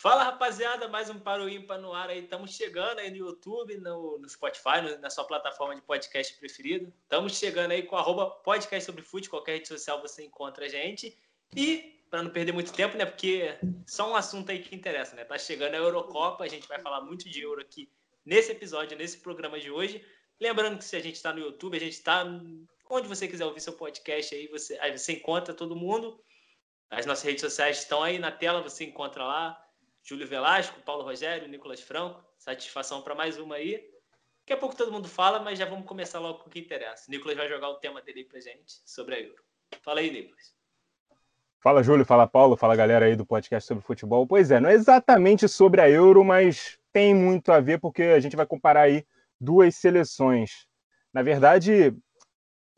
Fala rapaziada, mais um Para o Ímpar no ar aí. Estamos chegando aí no YouTube, no, no Spotify, no, na sua plataforma de podcast preferido. Estamos chegando aí com arroba podcast sobre futebol, qualquer rede social você encontra a gente. E, para não perder muito tempo, né? Porque só um assunto aí que interessa, né? Tá chegando a Eurocopa, a gente vai falar muito de Euro aqui nesse episódio, nesse programa de hoje. Lembrando que se a gente está no YouTube, a gente está onde você quiser ouvir seu podcast aí, você, aí você encontra todo mundo. As nossas redes sociais estão aí na tela, você encontra lá. Júlio Velasco, Paulo Rogério, Nicolas Franco. Satisfação para mais uma aí. Daqui a pouco todo mundo fala, mas já vamos começar logo com o que interessa. O Nicolas vai jogar o tema dele para gente sobre a Euro. Fala aí, Nicolas. Fala, Júlio. Fala, Paulo. Fala, galera aí do podcast sobre futebol. Pois é, não é exatamente sobre a Euro, mas tem muito a ver porque a gente vai comparar aí duas seleções. Na verdade,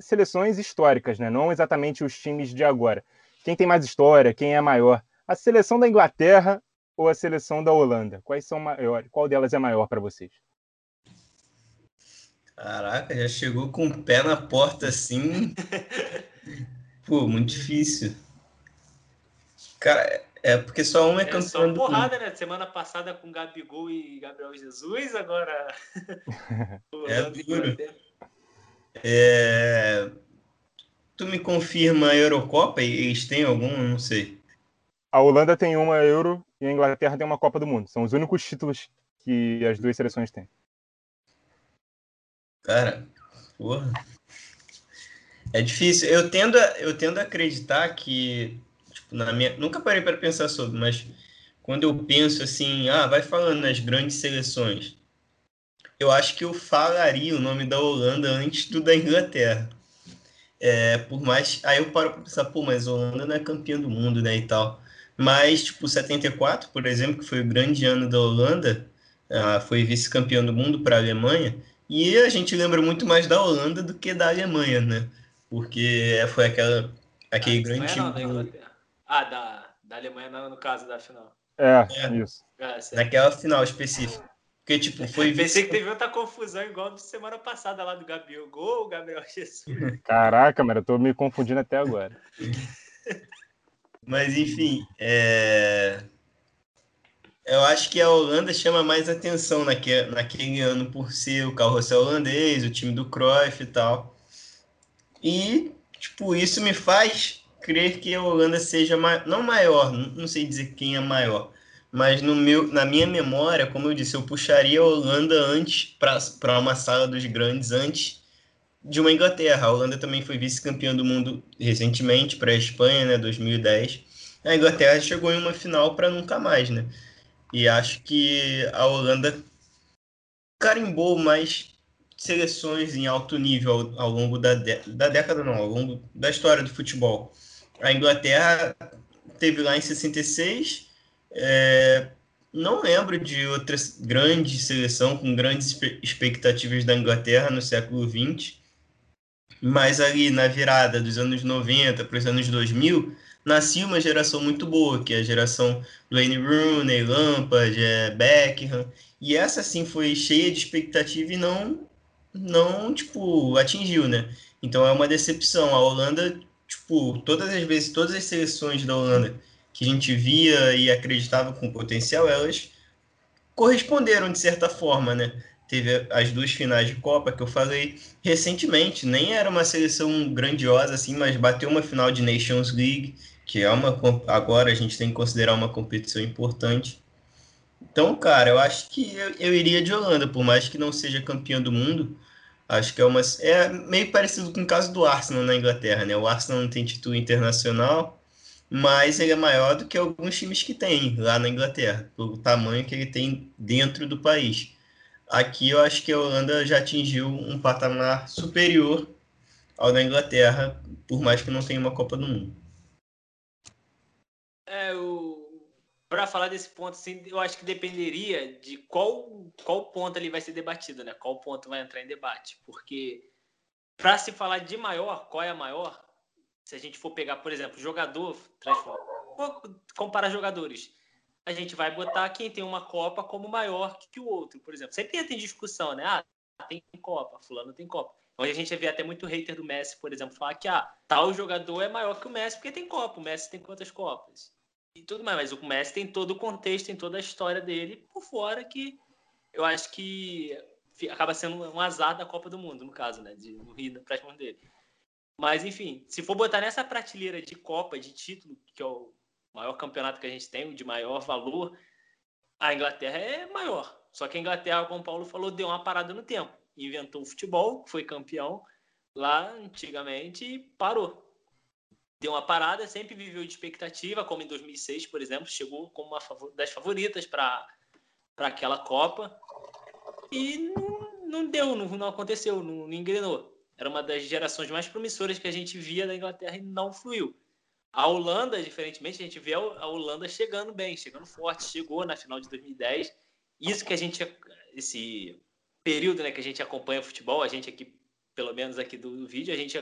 seleções históricas, né? Não exatamente os times de agora. Quem tem mais história, quem é maior? A seleção da Inglaterra ou a seleção da Holanda? Quais são maiores? Qual delas é maior para vocês? Caraca, já chegou com o pé na porta assim. Pô, muito difícil. Cara, é porque só uma é, é campeão. Só porrada, né? Semana passada com Gabigol e Gabriel Jesus, agora. é duro. É... Tu me confirma a Eurocopa? Eles têm algum? Não sei. A Holanda tem uma Euro e a Inglaterra tem uma Copa do Mundo. São os únicos títulos que as duas seleções têm. Cara, porra. É difícil. Eu tendo a, eu tendo a acreditar que tipo, na minha, nunca parei para pensar sobre, mas quando eu penso assim, ah, vai falando nas grandes seleções, eu acho que eu falaria o nome da Holanda antes do da Inglaterra. É, por mais. Aí eu paro para pensar, pô, mas a Holanda não é campeã do mundo, né? E tal. Mas, tipo, 74, por exemplo, que foi o grande ano da Holanda, uh, foi vice-campeão do mundo para a Alemanha, e a gente lembra muito mais da Holanda do que da Alemanha, né? Porque foi aquela, aquele ah, grande time. Não, da ah, da, da Alemanha, no caso da final. É, é. isso. É, Naquela final específica. Porque, tipo, foi. Pensei que teve outra confusão igual do semana passada lá do Gabriel Gol, Gabriel Jesus. Caraca, mano, eu tô me confundindo até agora. Mas, enfim, é... eu acho que a Holanda chama mais atenção naquele, naquele ano por ser o carrossel holandês, o time do Cruyff e tal. E, tipo, isso me faz crer que a Holanda seja, ma... não maior, não sei dizer quem é maior, mas no meu, na minha memória, como eu disse, eu puxaria a Holanda antes para uma sala dos grandes antes de uma Inglaterra. A Holanda também foi vice-campeã do mundo recentemente para a Espanha, né, 2010. A Inglaterra chegou em uma final para nunca mais, né? E acho que a Holanda carimbou mais seleções em alto nível ao, ao longo da, da década, não, ao longo da história do futebol. A Inglaterra teve lá em 66, é, não lembro de outra grande seleção com grandes expectativas da Inglaterra no século XX mas ali na virada dos anos 90 para os anos 2000, nascia uma geração muito boa, que é a geração Wayne Rooney, Lampard, é, Beckham, e essa sim foi cheia de expectativa e não, não tipo, atingiu, né? Então é uma decepção. A Holanda, tipo, todas as vezes, todas as seleções da Holanda que a gente via e acreditava com potencial, elas corresponderam de certa forma, né? Teve as duas finais de Copa que eu falei recentemente. Nem era uma seleção grandiosa assim, mas bateu uma final de Nations League, que é uma agora a gente tem que considerar uma competição importante. Então, cara, eu acho que eu, eu iria de Holanda, por mais que não seja campeão do mundo. Acho que é uma é meio parecido com o caso do Arsenal na Inglaterra, né? O Arsenal não tem título internacional, mas ele é maior do que alguns times que tem lá na Inglaterra, pelo tamanho que ele tem dentro do país. Aqui eu acho que a Holanda já atingiu um patamar superior ao da Inglaterra, por mais que não tenha uma Copa do Mundo. É, o... para falar desse ponto, assim, eu acho que dependeria de qual, qual ponto ali vai ser debatido, né? Qual ponto vai entrar em debate. Porque para se falar de maior, qual é a maior? Se a gente for pegar, por exemplo, jogador. Vou comparar jogadores a gente vai botar quem tem uma Copa como maior que o outro, por exemplo. Sempre tem discussão, né? Ah, tem Copa, fulano tem Copa. Onde a gente vê até muito hater do Messi, por exemplo, falar que ah, tal jogador é maior que o Messi porque tem Copa. O Messi tem quantas Copas? e tudo mais. Mas o Messi tem todo o contexto, tem toda a história dele por fora que eu acho que acaba sendo um azar da Copa do Mundo, no caso, né? De rir para mãos dele. Mas, enfim, se for botar nessa prateleira de Copa, de título, que é o maior campeonato que a gente tem, o de maior valor, a Inglaterra é maior. Só que a Inglaterra, como o Paulo falou, deu uma parada no tempo. Inventou o futebol, foi campeão lá antigamente e parou. Deu uma parada, sempre viveu de expectativa, como em 2006, por exemplo, chegou como uma das favoritas para aquela Copa. E não, não deu, não, não aconteceu, não, não engrenou. Era uma das gerações mais promissoras que a gente via da Inglaterra e não fluiu. A Holanda, diferentemente, a gente vê a Holanda chegando bem, chegando forte, chegou na final de 2010. Isso que a gente, esse período né, que a gente acompanha futebol, a gente aqui, pelo menos aqui do, vídeo, a gente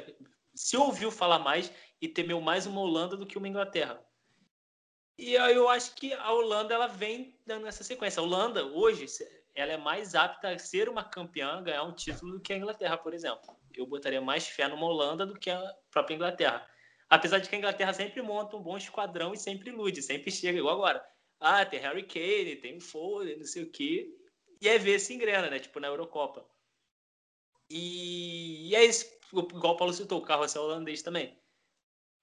se ouviu falar mais e temeu mais uma Holanda do que uma Inglaterra. E eu acho que a Holanda ela vem dando essa sequência. A Holanda, hoje, ela é mais apta a ser uma campeã, ganhar um título do que a Inglaterra, por exemplo. Eu botaria mais fé numa Holanda do que a própria Inglaterra. Apesar de que a Inglaterra sempre monta um bom esquadrão e sempre ilude, sempre chega, igual agora. Ah, tem Harry Kane, tem Foden, não sei o quê. E é ver se engrena, né? Tipo na Eurocopa. E, e é isso, igual o Paulo citou, o carrossel holandês também.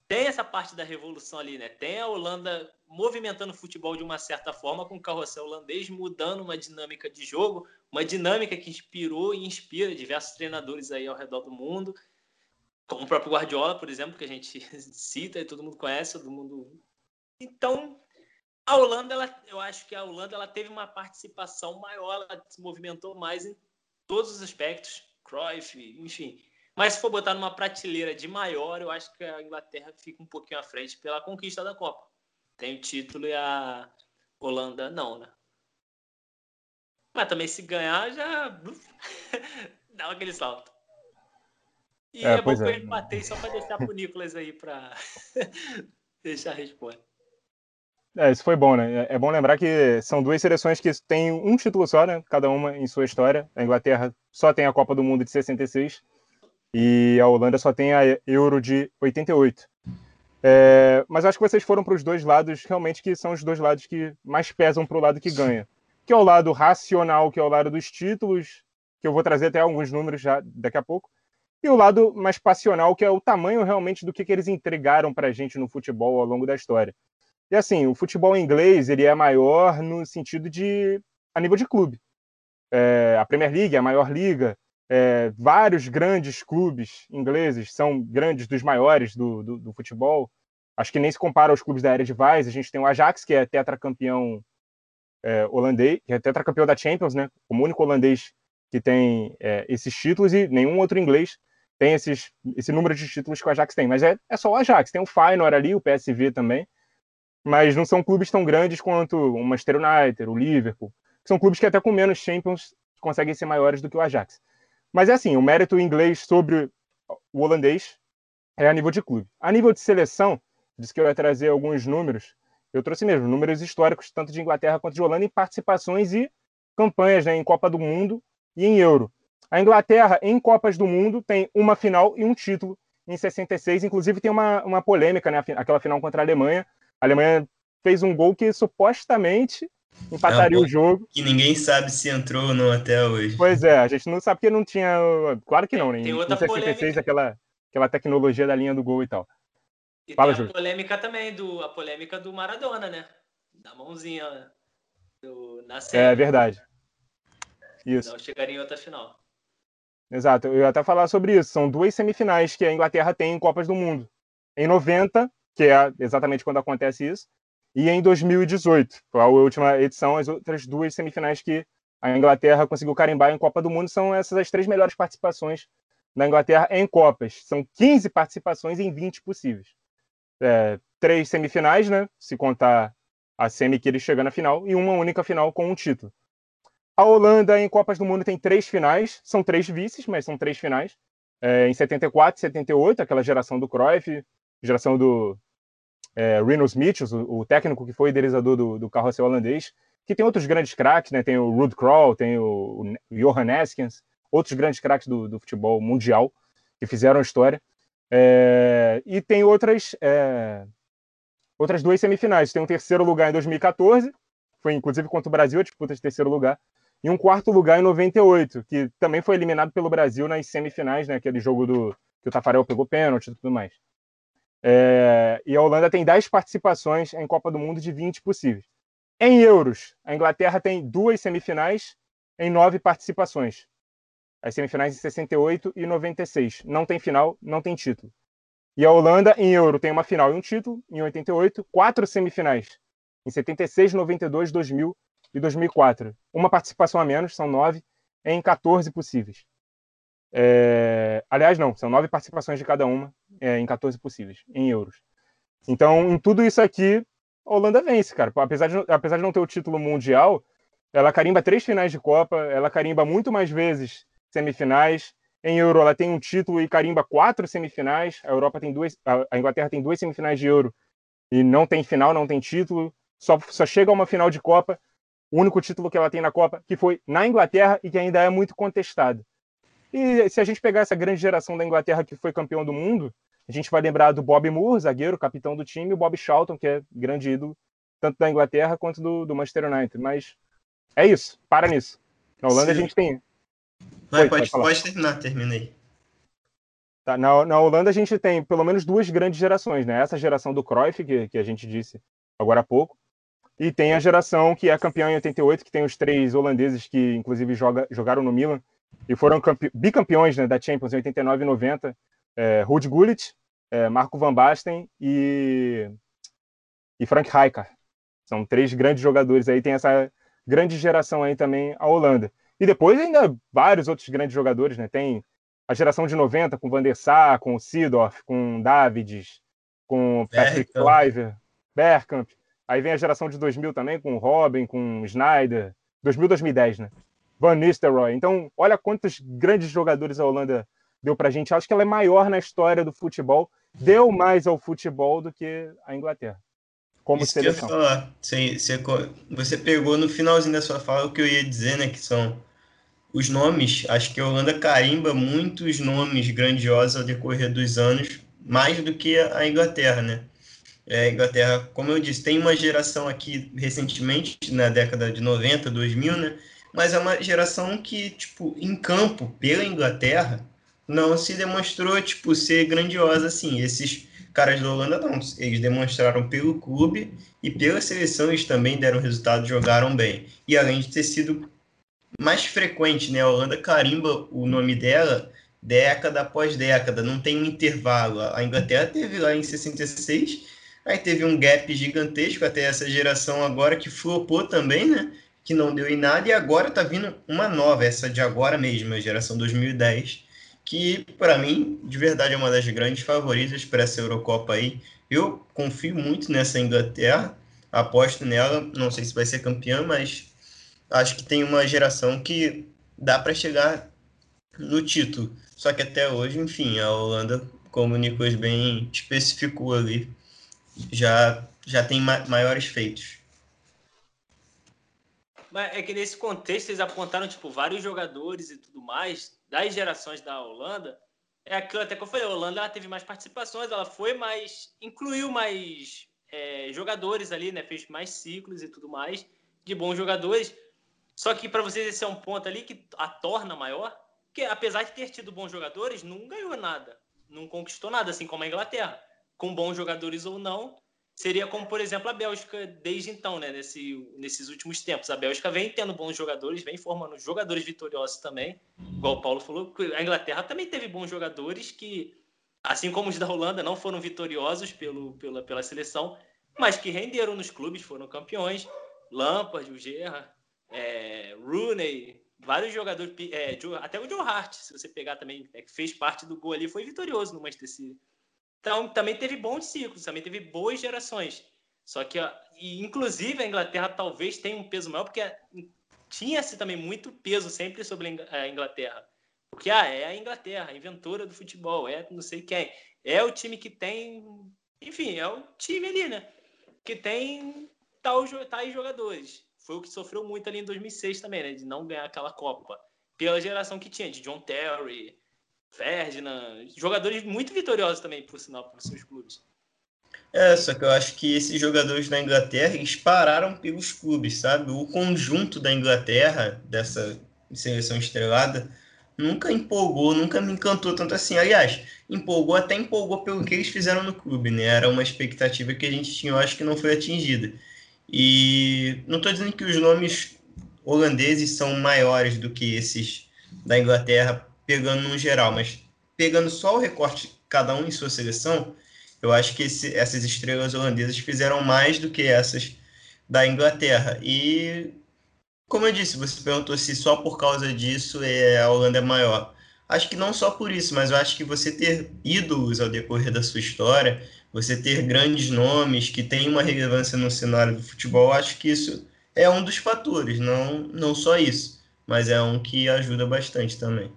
Tem essa parte da revolução ali, né? Tem a Holanda movimentando o futebol de uma certa forma, com o carrossel holandês mudando uma dinâmica de jogo, uma dinâmica que inspirou e inspira diversos treinadores aí ao redor do mundo como o próprio Guardiola, por exemplo, que a gente cita e todo mundo conhece, todo mundo. Então, a Holanda, ela, eu acho que a Holanda ela teve uma participação maior, ela se movimentou mais em todos os aspectos, Cruyff, enfim. Mas se for botar numa prateleira de maior, eu acho que a Inglaterra fica um pouquinho à frente pela conquista da Copa. Tem o título e a Holanda não, né? Mas também se ganhar já dá aquele salto. E é, é bom que é. eu empatei só para deixar pro Nicolas aí para deixar a resposta. É, isso foi bom, né? É, é bom lembrar que são duas seleções que têm um título só, né? Cada uma em sua história. A Inglaterra só tem a Copa do Mundo de 66 e a Holanda só tem a Euro de 88. É, mas acho que vocês foram para os dois lados realmente que são os dois lados que mais pesam para o lado que ganha. Que é o lado racional, que é o lado dos títulos, que eu vou trazer até alguns números já daqui a pouco, e o lado mais passional, que é o tamanho realmente do que, que eles entregaram para a gente no futebol ao longo da história. E assim, o futebol inglês ele é maior no sentido de a nível de clube. É, a Premier League é a maior liga. É, vários grandes clubes ingleses são grandes dos maiores do, do, do, futebol. Acho que nem se compara aos clubes da área de Vaz. A gente tem o Ajax, que é tetracampeão é, holandês, que é tetracampeão da Champions, né? Como único holandês que tem é, esses títulos e nenhum outro inglês tem esses, esse número de títulos que o Ajax tem, mas é, é só o Ajax. Tem o Feyenoord ali, o PSV também, mas não são clubes tão grandes quanto o Manchester United, o Liverpool. São clubes que até com menos Champions conseguem ser maiores do que o Ajax. Mas é assim, o mérito inglês sobre o holandês é a nível de clube. A nível de seleção, disse que eu ia trazer alguns números, eu trouxe mesmo números históricos, tanto de Inglaterra quanto de Holanda, em participações e campanhas né, em Copa do Mundo e em Euro. A Inglaterra, em Copas do Mundo, tem uma final e um título em 66. Inclusive, tem uma, uma polêmica, né? Aquela final contra a Alemanha. A Alemanha fez um gol que supostamente empataria é um o jogo. Que ninguém sabe se entrou ou não até hoje. Pois é, a gente não sabe porque não tinha. Claro que não, né? Tem outra em 66, polêmica. aquela, aquela tecnologia da linha do gol e tal. E Fala, tem a polêmica também, do, a polêmica do Maradona, né? Da mãozinha do, na série. É verdade. Isso. Não chegaria em outra final. Exato, eu ia até falar sobre isso. São duas semifinais que a Inglaterra tem em Copas do Mundo. Em 90, que é exatamente quando acontece isso, e em 2018, foi a última edição, as outras duas semifinais que a Inglaterra conseguiu carimbar em Copa do Mundo são essas as três melhores participações da Inglaterra em Copas. São 15 participações em 20 possíveis. É, três semifinais, né? Se contar a semi que ele chega na final, e uma única final com um título. A Holanda em Copas do Mundo tem três finais, são três vices, mas são três finais. É, em 74, 78, aquela geração do Cruyff, geração do é, Rinus Michels, o, o, técnico que foi idealizador do, do carrossel holandês, que tem outros grandes craques, né? Tem o Ruud Krol, tem o, o Johan Eskens, outros grandes craques do, do, futebol mundial que fizeram história. É, e tem outras é, outras duas semifinais. Tem um terceiro lugar em 2014, foi inclusive contra o Brasil a disputa de terceiro lugar, e um quarto lugar em 98, que também foi eliminado pelo Brasil nas semifinais, né? Aquele jogo do que o Tafarel pegou pênalti e tudo mais. É, e a Holanda tem 10 participações em Copa do Mundo de 20 possíveis. Em euros, a Inglaterra tem duas semifinais em nove participações. As semifinais em 68 e 96. Não tem final, não tem título. E a Holanda, em euro, tem uma final e um título, em 88, quatro semifinais, em 76, 92, 2000 e 2004. Uma participação a menos, são nove, em 14 possíveis. É... Aliás, não, são nove participações de cada uma, é, em 14 possíveis, em euros. Então, em tudo isso aqui, a Holanda vence, cara. Apesar de, apesar de não ter o título mundial, ela carimba três finais de Copa, ela carimba muito mais vezes semifinais. Em Euro, ela tem um título e carimba quatro semifinais. A Europa tem duas, a Inglaterra tem duas semifinais de Euro e não tem final, não tem título. Só, só chega a uma final de Copa. O único título que ela tem na Copa, que foi na Inglaterra e que ainda é muito contestado. E se a gente pegar essa grande geração da Inglaterra que foi campeão do mundo, a gente vai lembrar do Bob Moore, zagueiro, capitão do time, e o Bob Charlton, que é grande ídolo, tanto da Inglaterra quanto do, do Manchester United. Mas é isso, para nisso. Na Holanda Sim. a gente tem. Vai, pode, pode, pode, terminar, terminei. Tá, na, na Holanda a gente tem pelo menos duas grandes gerações, né? Essa geração do Cruyff, que, que a gente disse agora há pouco, e tem a geração que é campeã em 88, que tem os três holandeses que inclusive joga, jogaram no Milan e foram bicampeões né, da Champions em 89 e 90, é, Ruud Gullit, é, Marco Van Basten e, e Frank Rijkaard. São três grandes jogadores aí, tem essa grande geração aí também a Holanda. E depois ainda vários outros grandes jogadores, né? Tem a geração de 90 com Van der Sar, com Sidorf, com Davids, com Patrick Kluivert, Bergkamp. Aí vem a geração de 2000 também com Robin, com Snyder. 2000, 2010, né? Van Nistelrooy. Então, olha quantos grandes jogadores a Holanda deu pra gente. Acho que ela é maior na história do futebol, deu mais ao futebol do que a Inglaterra. Como Isso seleção. Que eu ia falar. Você, pegou no finalzinho da sua fala o que eu ia dizer, né? Que são os nomes. Acho que a Holanda carimba muitos nomes grandiosos ao decorrer dos anos, mais do que a Inglaterra, né? É, Inglaterra, como eu disse, tem uma geração aqui recentemente, na década de 90, 2000, né? mas é uma geração que, tipo, em campo, pela Inglaterra, não se demonstrou, tipo, ser grandiosa assim. Esses caras da Holanda não, eles demonstraram pelo clube e pela seleção eles também deram resultado, jogaram bem. E além de ter sido mais frequente, né, a Holanda carimba o nome dela década após década, não tem um intervalo. A Inglaterra teve lá em 66, aí teve um gap gigantesco até essa geração agora que flopou também, né? que não deu em nada, e agora tá vindo uma nova, essa de agora mesmo, a geração 2010, que para mim, de verdade, é uma das grandes favoritas para essa Eurocopa aí. Eu confio muito nessa Inglaterra, aposto nela, não sei se vai ser campeã, mas acho que tem uma geração que dá para chegar no título. Só que até hoje, enfim, a Holanda, como o Nicolas bem especificou ali, já, já tem ma maiores feitos. Mas é que nesse contexto eles apontaram tipo vários jogadores e tudo mais das gerações da Holanda. É aquilo até que eu falei, a Holanda ela teve mais participações, ela foi mais incluiu mais é, jogadores ali, né? Fez mais ciclos e tudo mais de bons jogadores. Só que para vocês esse é um ponto ali que a torna maior, que apesar de ter tido bons jogadores, não ganhou nada, não conquistou nada, assim como a Inglaterra, com bons jogadores ou não, seria como, por exemplo, a Bélgica desde então, né? Nesse, nesses últimos tempos. A Bélgica vem tendo bons jogadores, vem formando jogadores vitoriosos também. Igual o Paulo falou, a Inglaterra também teve bons jogadores que, assim como os da Holanda, não foram vitoriosos pelo, pela, pela seleção, mas que renderam nos clubes, foram campeões. Lampard, o Gerrard, é, Rooney, vários jogadores, é, até o Joe Hart, se você pegar também, é, que fez parte do gol ali, foi vitorioso no Manchester City. Então, também teve bons ciclos, também teve boas gerações. Só que, e, inclusive, a Inglaterra talvez tenha um peso maior, porque tinha-se também muito peso sempre sobre a Inglaterra. Porque ah, é a Inglaterra, a inventora do futebol, é não sei quem. É o time que tem. Enfim, é o time ali, né? Que tem tal, tais jogadores. Foi o que sofreu muito ali em 2006 também, né? De não ganhar aquela Copa. Pela geração que tinha, de John Terry, Ferdinand, jogadores muito vitoriosos também, por sinal, para seus clubes. É, só que eu acho que esses jogadores da Inglaterra eles pararam pelos clubes, sabe? O conjunto da Inglaterra, dessa seleção estrelada, nunca empolgou, nunca me encantou tanto assim. Aliás, empolgou até empolgou pelo que eles fizeram no clube, né? Era uma expectativa que a gente tinha, eu acho que não foi atingida. E não estou dizendo que os nomes holandeses são maiores do que esses da Inglaterra, pegando no geral, mas pegando só o recorte, cada um em sua seleção, eu acho que esse, essas estrelas holandesas fizeram mais do que essas da Inglaterra. E, como eu disse, você perguntou se só por causa disso é, a Holanda é maior. Acho que não só por isso, mas eu acho que você ter ídolos ao decorrer da sua história, você ter grandes nomes que têm uma relevância no cenário do futebol, acho que isso é um dos fatores, não, não só isso, mas é um que ajuda bastante também.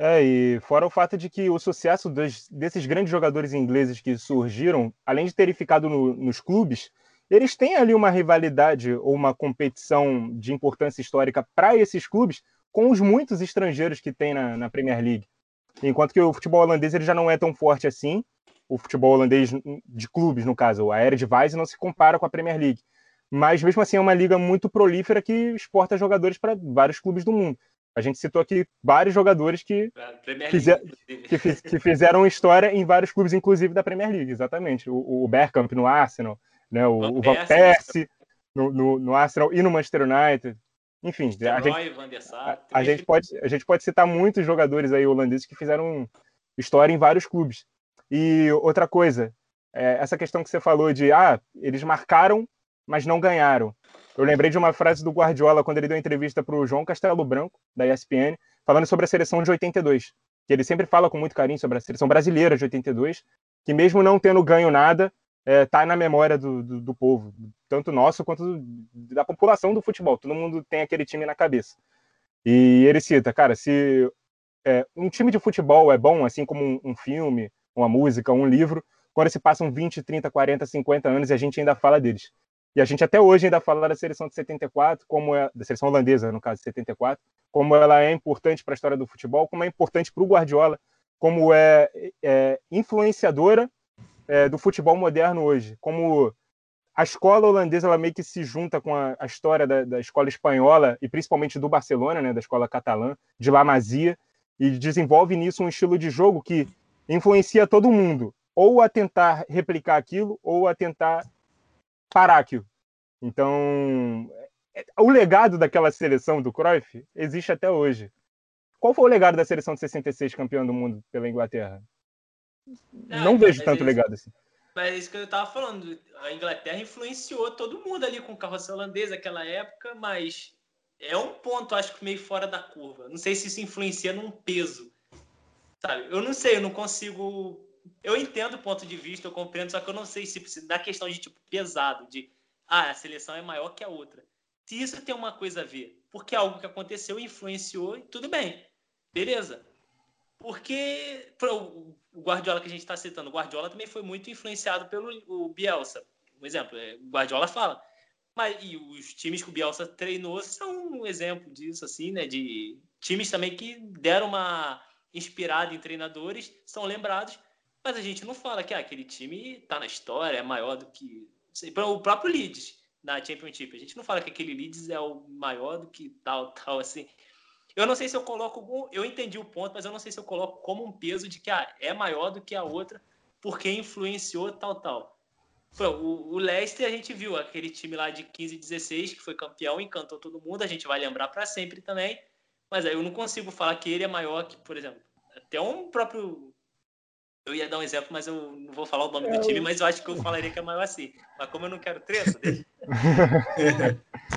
É, e fora o fato de que o sucesso dos, desses grandes jogadores ingleses que surgiram, além de terem ficado no, nos clubes, eles têm ali uma rivalidade ou uma competição de importância histórica para esses clubes com os muitos estrangeiros que tem na, na, Premier League. Enquanto que o futebol holandês ele já não é tão forte assim, o futebol holandês de clubes, no caso, a Eredivisie não se compara com a Premier League. Mas mesmo assim é uma liga muito prolífera que exporta jogadores para vários clubes do mundo. A gente citou aqui vários jogadores que, fizer, que, que, fizeram história em vários clubes, inclusive da Premier League, exatamente. O, o Bergkamp no Arsenal, né? o, Van o Van Persie no, no, no, Arsenal e no Manchester United. Enfim, a gente, a, a, gente pode, a gente pode citar muitos jogadores aí holandeses que fizeram história em vários clubes. E outra coisa, é, essa questão que você falou de ah, eles marcaram, mas não ganharam. Eu lembrei de uma frase do Guardiola quando ele deu entrevista para o João Castelo Branco, da ESPN, falando sobre a seleção de 82. Que ele sempre fala com muito carinho sobre a seleção brasileira de 82, que mesmo não tendo ganho nada, está é, na memória do, do, do, povo, tanto nosso quanto da população do futebol. Todo mundo tem aquele time na cabeça. E ele cita, cara, se é, um time de futebol é bom, assim como um, um filme, uma música, um livro, quando se passam 20, 30, 40, 50 anos e a gente ainda fala deles. E a gente até hoje ainda fala da seleção de 74, como é, da seleção holandesa, no caso de 74, como ela é importante para a história do futebol, como é importante para o Guardiola, como é, é influenciadora é, do futebol moderno hoje, como a escola holandesa ela meio que se junta com a, a história da, da, escola espanhola e principalmente do Barcelona, né, da escola catalã, de La Masia, e desenvolve nisso um estilo de jogo que influencia todo mundo, ou a tentar replicar aquilo, ou a tentar parar aquilo. Então, é, o legado daquela seleção do Cruyff existe até hoje. Qual foi o legado da seleção de 66 campeã do mundo pela Inglaterra? Não, não vejo tanto isso, legado assim. Mas é isso que eu estava falando. A Inglaterra influenciou todo mundo ali com o carroça holandês naquela época, mas é um ponto, acho que meio fora da curva. Não sei se isso influencia num peso. Sabe? Eu não sei, eu não consigo. Eu entendo o ponto de vista, eu compreendo, só que eu não sei se da questão de tipo pesado, de ah, a seleção é maior que a outra. Se isso tem uma coisa a ver, porque é algo que aconteceu, influenciou, tudo bem, beleza. Porque o Guardiola que a gente está citando, o Guardiola também foi muito influenciado pelo Bielsa. Um exemplo, é, o Guardiola fala. Mas, e os times que o Bielsa treinou são um exemplo disso, assim, né? De times também que deram uma inspirada em treinadores, são lembrados, mas a gente não fala que ah, aquele time está na história, é maior do que o próprio Leeds na Championship. A gente não fala que aquele Leeds é o maior do que tal, tal, assim. Eu não sei se eu coloco. Eu entendi o ponto, mas eu não sei se eu coloco como um peso de que ah, é maior do que a outra, porque influenciou tal, tal. O, o Leicester a gente viu aquele time lá de 15 e 16 que foi campeão, encantou todo mundo, a gente vai lembrar para sempre também. Mas aí eu não consigo falar que ele é maior que, por exemplo, até um próprio eu ia dar um exemplo, mas eu não vou falar o nome do time, mas eu acho que eu falaria que é maior assim. Mas como eu não quero treta, deixa.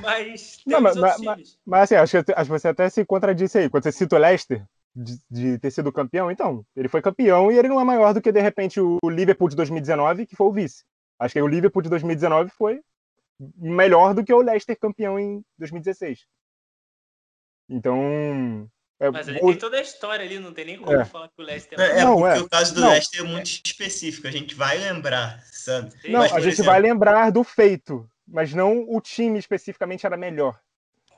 mas não, mas, mas, mas, mas, assim, acho que, acho que você até se contradisse aí. Quando você cita o Leicester, de, de, ter sido campeão, então, ele foi campeão e ele não é maior do que, de repente, o Liverpool de 2019, que foi o vice. Acho que o Liverpool de 2019 foi melhor do que o Leicester campeão em 2016. Então, é, Mas ele tem toda a história ali, não tem nem como é. falar que o Leicester é, é, porque é. o caso do não. Leicester é muito específico, a gente vai lembrar, sabe? Não, mas, a gente exemplo... vai lembrar do feito, mas não o time especificamente era melhor.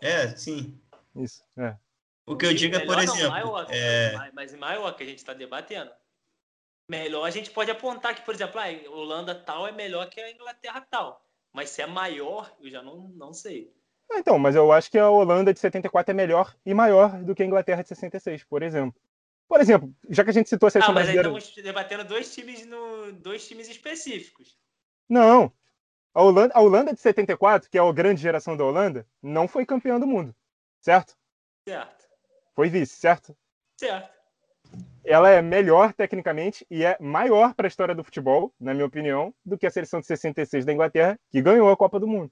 É, sim. Isso, é. O que eu digo é, por exemplo. Não, é... Mas em Maior que a gente está debatendo. melhor, a gente pode apontar que, por exemplo, a ah, Holanda tal é melhor que a Inglaterra tal. Mas se é maior, eu já não, não sei. Ah, então, mas eu acho que a Holanda de 74 é melhor e maior do que a Inglaterra de 66, por exemplo. Por exemplo, já que a gente citou a seleção ah, mas brasileira... aí estamos debatendo dois times, no... dois times específicos. Não. A Holanda, a Holanda de 74, que é a grande geração da Holanda, não foi campeã do mundo. Certo? Certo. Foi vice, certo? Certo. Ela é melhor tecnicamente e é maior para a história do futebol, na minha opinião, do que a seleção de 66 da Inglaterra, que ganhou a Copa do Mundo.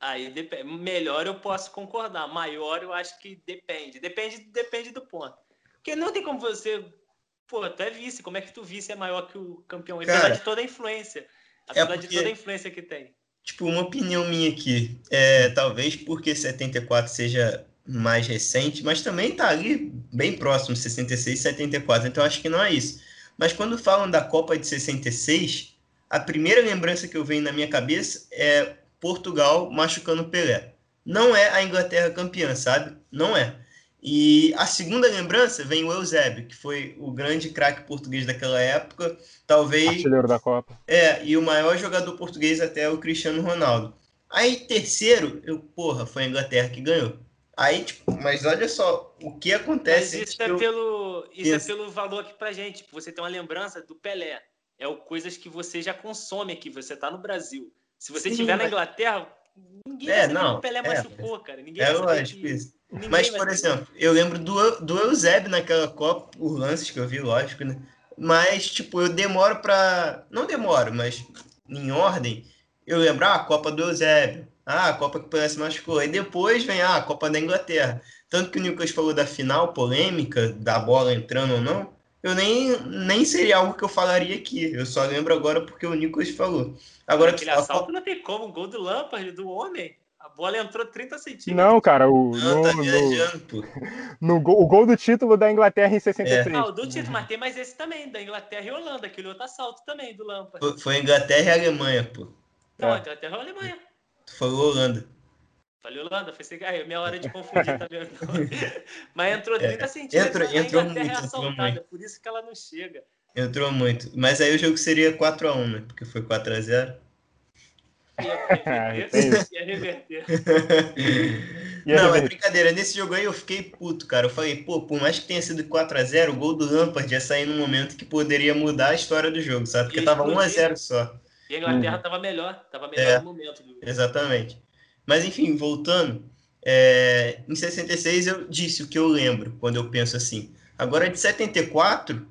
Aí melhor eu posso concordar, maior eu acho que depende. Depende, depende do ponto. Porque não tem como você. Pô, tu é vice, como é que tu vice é maior que o campeão? Apesar Cara, de toda a influência. É apesar é porque, de toda a influência que tem. Tipo, uma opinião minha aqui. É, talvez porque 74 seja mais recente, mas também tá ali bem próximo, 66 e 74. Então acho que não é isso. Mas quando falam da Copa de 66, a primeira lembrança que eu venho na minha cabeça é Portugal machucando Pelé. Não é a Inglaterra campeã, sabe? Não é. E a segunda lembrança vem o Eusébio, que foi o grande craque português daquela época, talvez. Artilheiro da Copa. É, e o maior jogador português até o Cristiano Ronaldo. Aí, terceiro, eu, porra, foi a Inglaterra que ganhou. Aí, tipo, mas olha só o que acontece. Mas isso, é pelo, isso é pelo valor aqui pra gente. Você tem uma lembrança do Pelé. É o coisas que você já consome aqui, você tá no Brasil. Se você estiver na Inglaterra, ninguém é, não, o Pelé é, machucou, cara. Ninguém é lógico que... isso. Mas, por exemplo, eu lembro do, do Eusébio naquela Copa, os lances que eu vi, lógico, né? Mas, tipo, eu demoro pra. Não demoro, mas em ordem, eu lembro, ah, a Copa do Eusébio. Ah, a Copa que o Pelé se machucou. Aí depois vem ah, a Copa da Inglaterra. Tanto que o Nicolas falou da final polêmica, da bola entrando ou não, eu nem, nem seria algo que eu falaria aqui. Eu só lembro agora porque o Nicolas falou. Agora, Aquele assalto não tem como, um gol do Lampard, do homem. A bola entrou 30 centímetros. Não, cara, o, não, no, tá viajando, pô. No, gol, o gol do título da Inglaterra em 63. É. Não, o do título, mas tem mais esse também, da Inglaterra e Holanda, aquele outro assalto também, do Lampard. Foi, foi Inglaterra e Alemanha, pô. Não, é. Inglaterra e Alemanha. Tu falou Holanda. Falei Holanda, foi ser... Ai, minha hora de confundir, tá vendo? mas entrou 30 é, centímetros. Entrou, entrou muito, é assaltada, por isso que ela não chega. Entrou muito. Mas aí o jogo seria 4x1, né? Porque foi 4x0. Ia reverter. Não, é brincadeira. Nesse jogo aí eu fiquei puto, cara. Eu falei, pô, por mais que tenha sido 4x0, o gol do Lampard ia sair num momento que poderia mudar a história do jogo, sabe? Porque tava 1x0 só. E a Inglaterra uhum. tava melhor, tava melhor é, no momento. Do... Exatamente. Mas enfim, voltando, é, em 66 eu disse o que eu lembro quando eu penso assim. Agora de 74,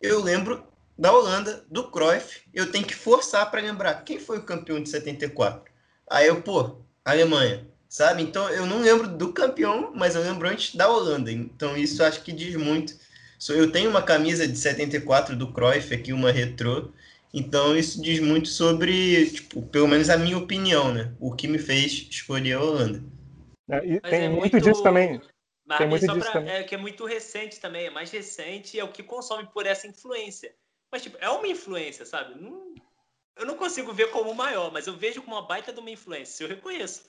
eu lembro da Holanda, do Cruyff, eu tenho que forçar para lembrar quem foi o campeão de 74. Aí eu, pô, Alemanha, sabe? Então eu não lembro do campeão, mas eu lembro antes da Holanda. Então isso acho que diz muito. Eu tenho uma camisa de 74 do Cruyff aqui, uma retrô. Então isso diz muito sobre, tipo, pelo menos a minha opinião, né? O que me fez escolher a Holanda. É, tem é muito, muito, disso também. Mas tem muito disso pra, também. É que é muito recente também, é mais recente, é o que consome por essa influência. Mas, tipo, é uma influência, sabe? Não, eu não consigo ver como maior, mas eu vejo como uma baita de uma influência. Eu reconheço.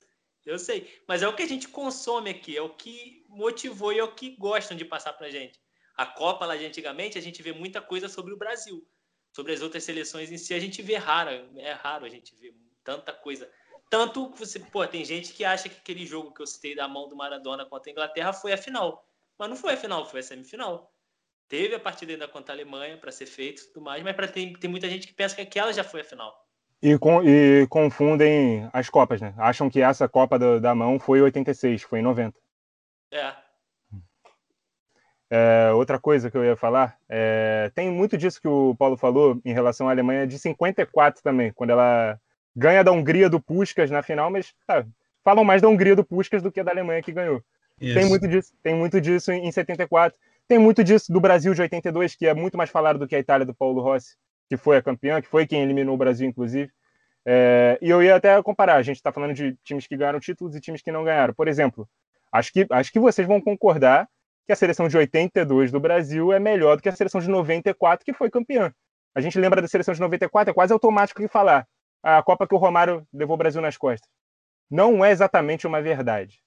Eu sei. Mas é o que a gente consome aqui, é o que motivou e é o que gostam de passar pra gente. A Copa lá de antigamente, a gente vê muita coisa sobre o Brasil. Sobre as outras seleções em si, a gente vê rara. É raro a gente ver tanta coisa. Tanto que você, pô, tem gente que acha que aquele jogo que eu citei da mão do Maradona contra a Inglaterra foi a final. Mas não foi a final, foi a semifinal. Teve a partida ainda contra a Alemanha para ser feito e tudo mais, mas para tem, tem muita gente que pensa que aquela já foi a final. E, com, e confundem as Copas, né? Acham que essa Copa do, da mão foi 86, foi em 90. É. é. outra coisa que eu ia falar, é, tem muito disso que o Paulo falou em relação à Alemanha de 54 também, quando ela ganha da Hungria do Puskas na final, mas tá, falam mais da Hungria do Puskas do que da Alemanha que ganhou. Tem muito disso, tem muito disso em, em 74. Tem muito disso do Brasil de 82, que é muito mais falado do que a Itália do Paulo Rossi, que foi a campeã, que foi quem eliminou o Brasil, inclusive. É, e eu ia até comparar, a gente está falando de times que ganharam títulos e times que não ganharam. Por exemplo, acho que, acho que vocês vão concordar que a seleção de 82 do Brasil é melhor do que a seleção de 94, que foi campeã. A gente lembra da seleção de 94, é quase automático que falar a Copa que o Romário levou o Brasil nas costas. Não é exatamente uma verdade.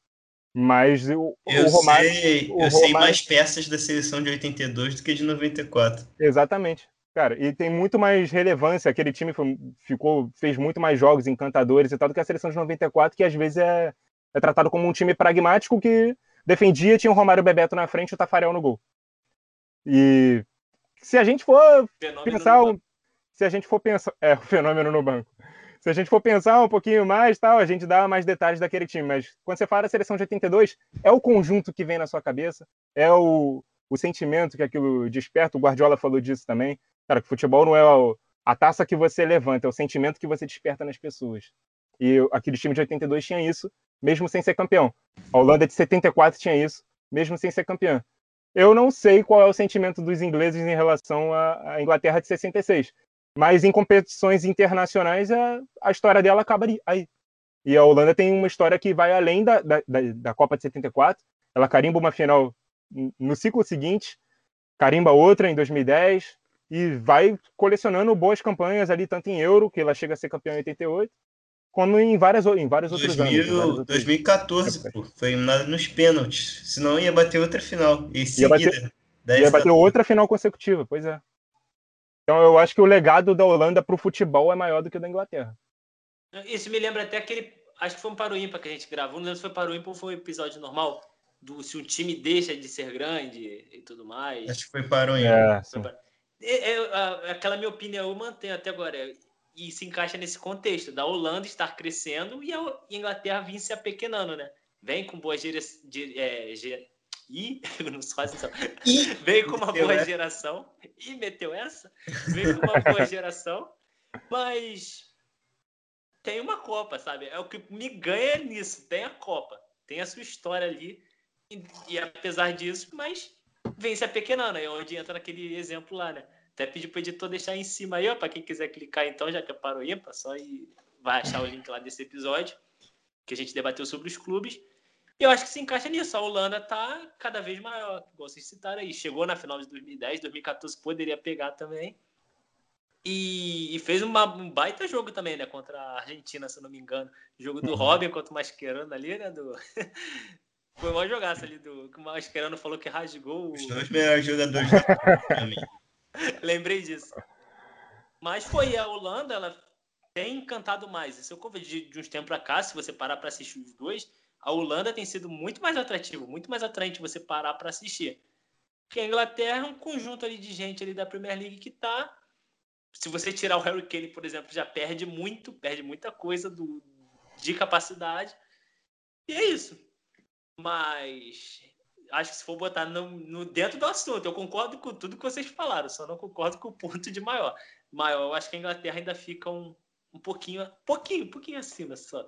Mas o, eu o Romário. Sei, o eu Romário... sei mais peças da seleção de 82 do que de 94. Exatamente. Cara, e tem muito mais relevância. Aquele time ficou, fez muito mais jogos encantadores e tal do que a seleção de 94, que às vezes é, é tratado como um time pragmático que defendia, tinha o Romário Bebeto na frente e o Tafarel no gol. E se a gente for fenômeno pensar. Se a gente for pensar. É, o fenômeno no banco. Se a gente for pensar um pouquinho mais, tal, a gente dá mais detalhes daquele time. Mas quando você fala da seleção de 82, é o conjunto que vem na sua cabeça, é o, o sentimento que aquilo desperta. O Guardiola falou disso também. Cara, que futebol não é a taça que você levanta, é o sentimento que você desperta nas pessoas. E aquele time de 82 tinha isso, mesmo sem ser campeão. A Holanda de 74 tinha isso, mesmo sem ser campeã. Eu não sei qual é o sentimento dos ingleses em relação à Inglaterra de 66. Mas em competições internacionais, a, a história dela acaba aí. E a Holanda tem uma história que vai além da, da, da Copa de 74. Ela carimba uma final no ciclo seguinte, carimba outra em 2010 e vai colecionando boas campanhas ali, tanto em Euro, que ela chega a ser campeã em 88, como em, várias, em vários 2000, outros anos. 2014, pô, foi eliminada nos pênaltis. Senão ia bater outra final. E seguida, ia bater, ia bater outra final consecutiva, pois é. Então eu acho que o legado da Holanda para o futebol é maior do que o da Inglaterra. Isso me lembra até aquele. Acho que foi um Paro Ímpar que a gente gravou. Não lembro se foi Paro Ímpar ou foi um episódio normal. Do, se um time deixa de ser grande e tudo mais. Acho que foi Paro Ímpar. É, é, é, aquela minha opinião eu mantenho até agora. E se encaixa nesse contexto da Holanda estar crescendo e a Inglaterra vir se apequenando, né? Vem com boas gera, é, e não faz isso. E veio com uma boa essa. geração e meteu essa. Veio com uma boa geração, mas tem uma Copa, sabe? É o que me ganha nisso. Tem a Copa, tem a sua história ali e, e apesar disso, mas vem se apequenando. Aí onde entra naquele exemplo lá, né? Até pedi pro editor deixar em cima aí, ó, para quem quiser clicar então, já que é para o ímpar, só ir, vai achar o link lá desse episódio que a gente debateu sobre os clubes. Eu acho que se encaixa nisso. A Holanda tá cada vez maior, igual vocês citaram aí. Chegou na final de 2010, 2014 poderia pegar também. E, e fez uma, um baita jogo também, né? Contra a Argentina, se eu não me engano. Jogo do uhum. Robin contra o Mascherano ali, né? Do... Foi uma jogaça ali do que o Mascherano falou que rasgou. Os dois melhores jogadores pra mim. Lembrei disso. Mas foi a Holanda, ela tem encantado mais. Isso eu de, de uns tempos pra cá, se você parar para assistir os dois, a Holanda tem sido muito mais atrativo, muito mais atraente você parar para assistir. Porque a Inglaterra é um conjunto ali de gente ali da Premier League que tá. Se você tirar o Harry Kane, por exemplo, já perde muito, perde muita coisa do, de capacidade. E é isso. Mas acho que se for botar no, no, dentro do assunto, eu concordo com tudo que vocês falaram, só não concordo com o ponto de maior. Maior, eu acho que a Inglaterra ainda fica um, um pouquinho, pouquinho, pouquinho acima só.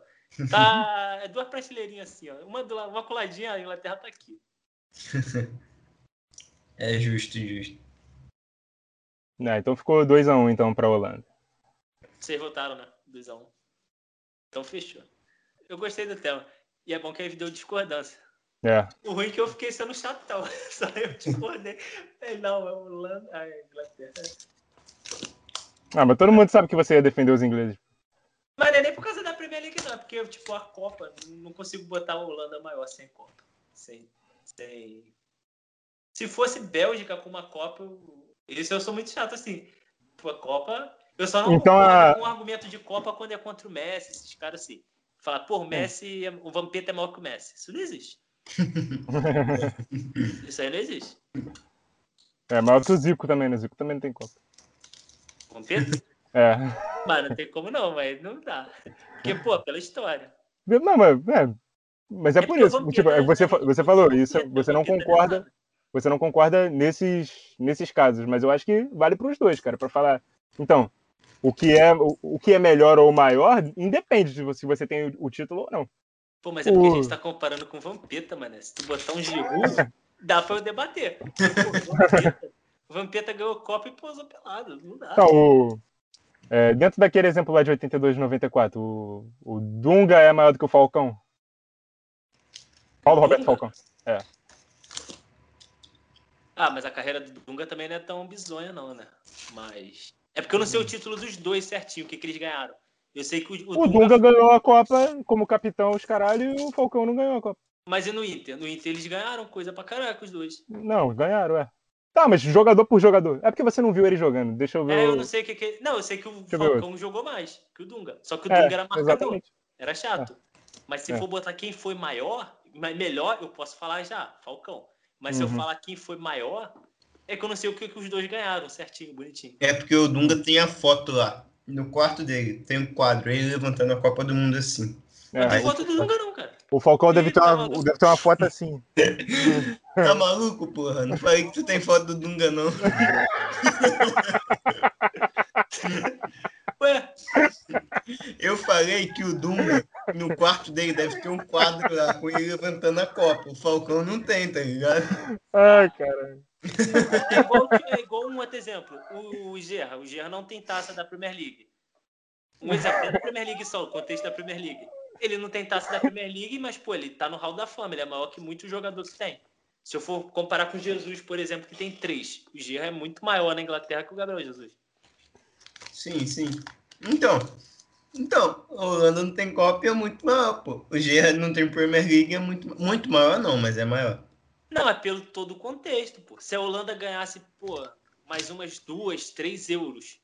Tá, é duas prateleirinhas assim, ó. Uma, do, uma coladinha, a Inglaterra tá aqui. é justo, justo. Não, então ficou 2x1 um, então pra Holanda. Vocês votaram, né? 2x1. Um. Então fechou. Eu gostei do tema. E é bom que aí deu discordância. É. O ruim é que eu fiquei sendo chatão. Só eu discordei. não, é Holanda. Ah, é Inglaterra. Ah, mas todo mundo sabe que você ia defender os ingleses. Mas não é nem por causa da Premier League, não. É porque, tipo, a Copa, não consigo botar a Holanda maior sem Copa. Sem. sem... Se fosse Bélgica com uma Copa, eu... isso eu sou muito chato, assim. Pô, a Copa. Eu só não então, a... o argumento de Copa quando é contra o Messi, esses caras assim. Falar, pô, o Messi, é... o Vampeta é maior que o Messi. Isso não existe. Isso aí não existe. É maior que o Zico também, né? Zico também não tem Copa. Vampeta? É. Mas não tem como não, mas não dá. Porque, pô, pela história. Não, mas é, mas é, é por isso. Tipo, você, você falou, isso, você não concorda. Você não concorda nesses, nesses casos, mas eu acho que vale para os dois, cara, para falar. Então, o que é o, o, que é melhor ou maior, independe de se você tem o, o título ou não. Pô, mas é porque a gente tá comparando com Vampeta, mano. Se tu botar um Giroud, dá para eu debater. Pô, Vampeta, Vampeta ganhou Copa e pousou pelado. Não dá. Então, o, é, dentro daquele exemplo lá de 82 e 94, o, o Dunga é maior do que o Falcão? Paulo Roberto Falcão. É. Ah, mas a carreira do Dunga também não é tão bizonha, não, né? Mas. É porque eu não sei o título dos dois certinho, o que, que eles ganharam. Eu sei que o, o, o Dunga... Dunga... ganhou a Copa como capitão, os caralho, e o Falcão não ganhou a Copa. Mas e no Inter? No Inter eles ganharam coisa pra caraca, os dois. Não, ganharam, é. Tá, mas jogador por jogador. É porque você não viu ele jogando. Deixa eu ver. É, eu não sei o que que. Não, eu sei que o Deixa Falcão jogou mais que o Dunga. Só que o É, Dunga era marcador. exatamente. Era chato. Mas se É. for botar quem foi maior, melhor, eu posso falar já, Falcão. Mas se eu Uhum. falar quem foi maior, é que eu não sei o que, que os dois ganharam, certinho, bonitinho. É porque o Dunga tem a foto lá. No quarto dele, tem um quadro, ele levantando a Copa do Mundo assim. É, Não tem foto do Dunga, não, cara. o Falcão deve ter, tá uma, maluco. deve ter uma foto assim. Tá maluco, porra? Não falei que tu tem foto do Dunga, não. Ué, Eu falei que o Dunga, no quarto dele, deve ter um quadro lá com ele levantando a Copa. O Falcão não tem, tá ligado? Ai, cara. É igual, é igual um outro exemplo. O, o Gerra. O Gerra não tem taça da Premier League. Um exemplo é da Premier League só, o contexto da Premier League. Ele não tem taça da Premier League, mas, pô, ele tá no hall da fama. Ele é maior que muitos jogadores que tem. Se eu for comparar com Jesus, por exemplo, que tem três. O Gerra é muito maior na Inglaterra que o Gabriel Jesus. Sim, sim. Então, então, a Holanda não tem e é muito maior, pô. O Gerrard não tem Premier League, é muito, muito maior não, mas é maior. Não, é pelo todo o contexto, pô. Se a Holanda ganhasse, pô, mais umas duas, três euros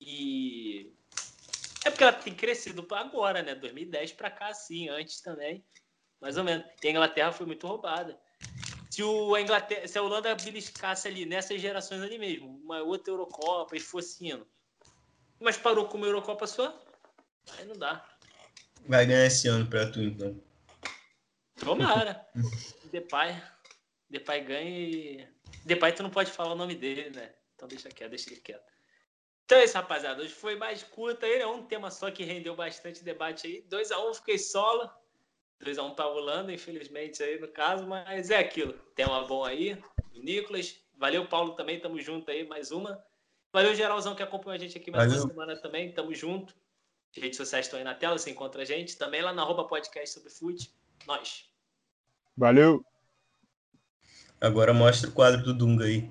e. É porque ela tem crescido agora, né? 2010 pra cá, sim, antes também. Mais ou menos. E a Inglaterra foi muito roubada. Se, o, a Inglaterra, se a Holanda beliscasse ali nessas gerações ali mesmo, uma outra Eurocopa e fosse indo, mas parou com uma Eurocopa só, aí não dá. Vai ganhar esse ano pra tu, então. Tomara. Depay. Depay ganha e. Depay tu não pode falar o nome dele, né? Então deixa quieto, deixa ele quieto. Então é isso, rapaziada. Hoje foi mais curta aí, é um tema só que rendeu bastante debate aí. 2x1 fiquei solo. 2x1 pra Holanda, infelizmente, aí no caso, mas é aquilo. Tema bom aí. Do Nicolas. Valeu, Paulo, também. Tamo junto aí, mais uma. Valeu, geralzão, que acompanhou a gente aqui mais Valeu. uma semana também. Tamo junto. As redes sociais estão aí na tela, você encontra a gente. Também lá na arroba podcast sobre fute. Nós. Valeu. Agora mostra o quadro do Dunga aí.